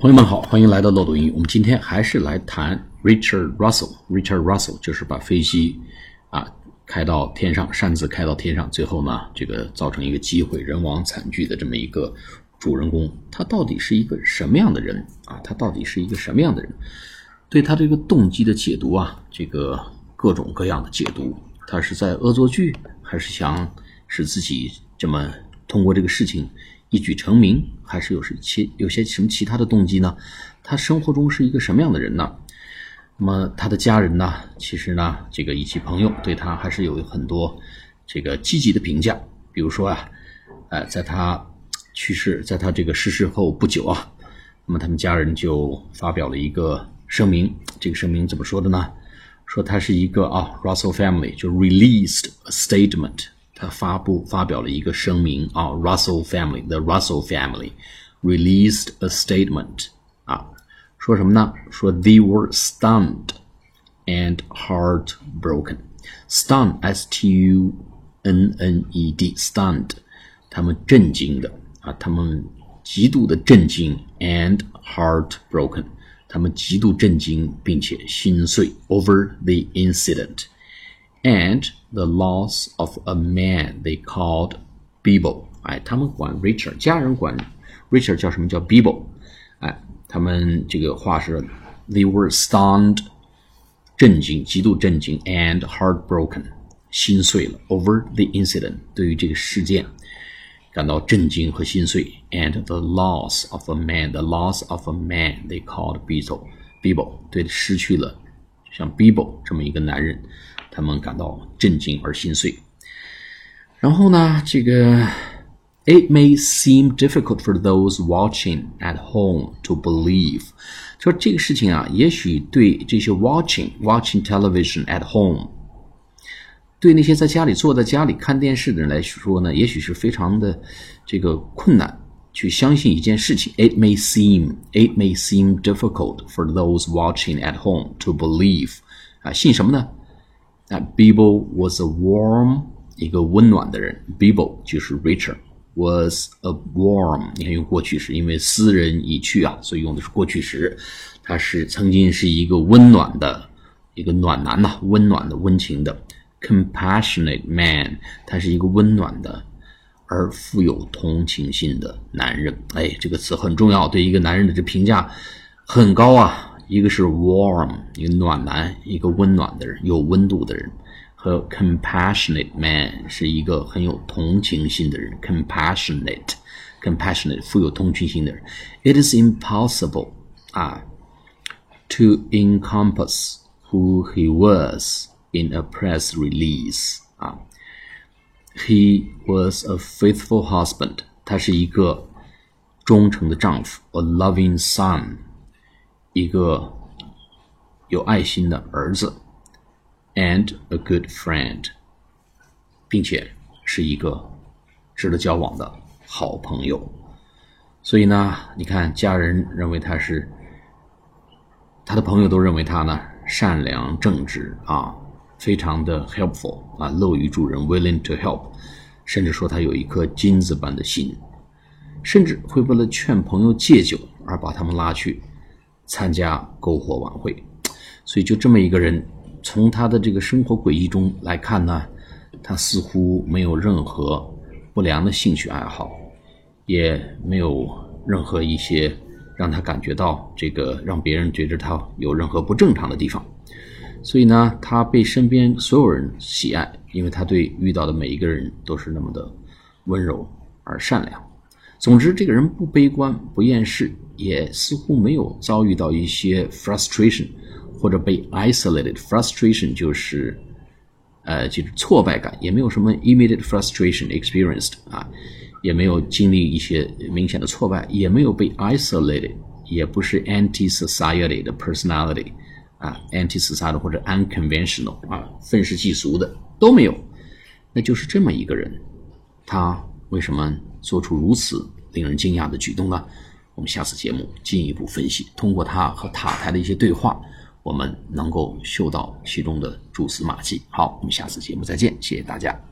朋友们好，欢迎来到漏斗英语。我们今天还是来谈 Richard Russell。Richard Russell 就是把飞机啊开到天上，擅自开到天上，最后呢，这个造成一个机毁人亡惨剧的这么一个主人公。他到底是一个什么样的人啊？他到底是一个什么样的人？对他这个动机的解读啊，这个各种各样的解读。他是在恶作剧，还是想使自己这么通过这个事情？一举成名，还是有是其有些什么其他的动机呢？他生活中是一个什么样的人呢？那么他的家人呢？其实呢，这个以及朋友对他还是有很多这个积极的评价。比如说啊，呃，在他去世，在他这个逝世后不久啊，那么他们家人就发表了一个声明。这个声明怎么说的呢？说他是一个啊，Russell family 就 released a statement。他发布发表了一个声明啊，Russell family，the Russell family released a statement 啊，说什么呢？说 they were stunned and heartbroken。Stunned，s t u n n e d，stunned，他们震惊的啊，他们极度的震惊，and heartbroken，他们极度震惊并且心碎 over the incident。 and the loss of a man they called Bibo。哎，他们管 Richard，家人管 Richard 叫什么叫 Bibo？哎，他们这个话是 they were stunned，震惊，极度震惊，and heartbroken，心碎了，over the incident，对于这个事件感到震惊和心碎，and the loss of a man，the loss of a man they called Bibo，Bibo 对失去了 像 Bibo 这么一个男人。他们感到震惊而心碎。然后呢，这个 It may seem difficult for those watching at home to believe，说这个事情啊，也许对这些 watching watching television at home，对那些在家里坐在家里看电视的人来说呢，也许是非常的这个困难去相信一件事情。It may seem it may seem difficult for those watching at home to believe，啊，信什么呢？that Bibo was a warm 一个温暖的人，Bibo 就是 Richard was a warm，你看用过去时，因为斯人已去啊，所以用的是过去时。他是曾经是一个温暖的一个暖男呐，温暖的、温情的 compassionate man，他是一个温暖的而富有同情心的男人。哎，这个词很重要，对一个男人的这评价很高啊。一个是 warm，一个暖男，一个温暖的人，有温度的人，和 compassionate man 是一个很有同情心的人，compassionate，compassionate 富有同情心的人。It is impossible 啊，to encompass who he was in a press release 啊 ，he was a faithful husband，他是一个忠诚的丈夫，a loving son。一个有爱心的儿子，and a good friend，并且是一个值得交往的好朋友。所以呢，你看，家人认为他是，他的朋友都认为他呢善良正直啊，非常的 helpful 啊，乐于助人，willing to help，甚至说他有一颗金子般的心，甚至会为了劝朋友戒酒而把他们拉去。参加篝火晚会，所以就这么一个人，从他的这个生活轨迹中来看呢，他似乎没有任何不良的兴趣爱好，也没有任何一些让他感觉到这个让别人觉得他有任何不正常的地方，所以呢，他被身边所有人喜爱，因为他对遇到的每一个人都是那么的温柔而善良。总之，这个人不悲观，不厌世，也似乎没有遭遇到一些 frustration 或者被 isolated。frustration 就是，呃，就是挫败感，也没有什么 immediate frustration experienced 啊，也没有经历一些明显的挫败，也没有被 isolated，也不是 anti society 的 personality 啊，anti society 或者 unconventional 啊，愤世嫉俗的都没有，那就是这么一个人，他为什么？做出如此令人惊讶的举动呢？我们下次节目进一步分析。通过他和塔台的一些对话，我们能够嗅到其中的蛛丝马迹。好，我们下次节目再见，谢谢大家。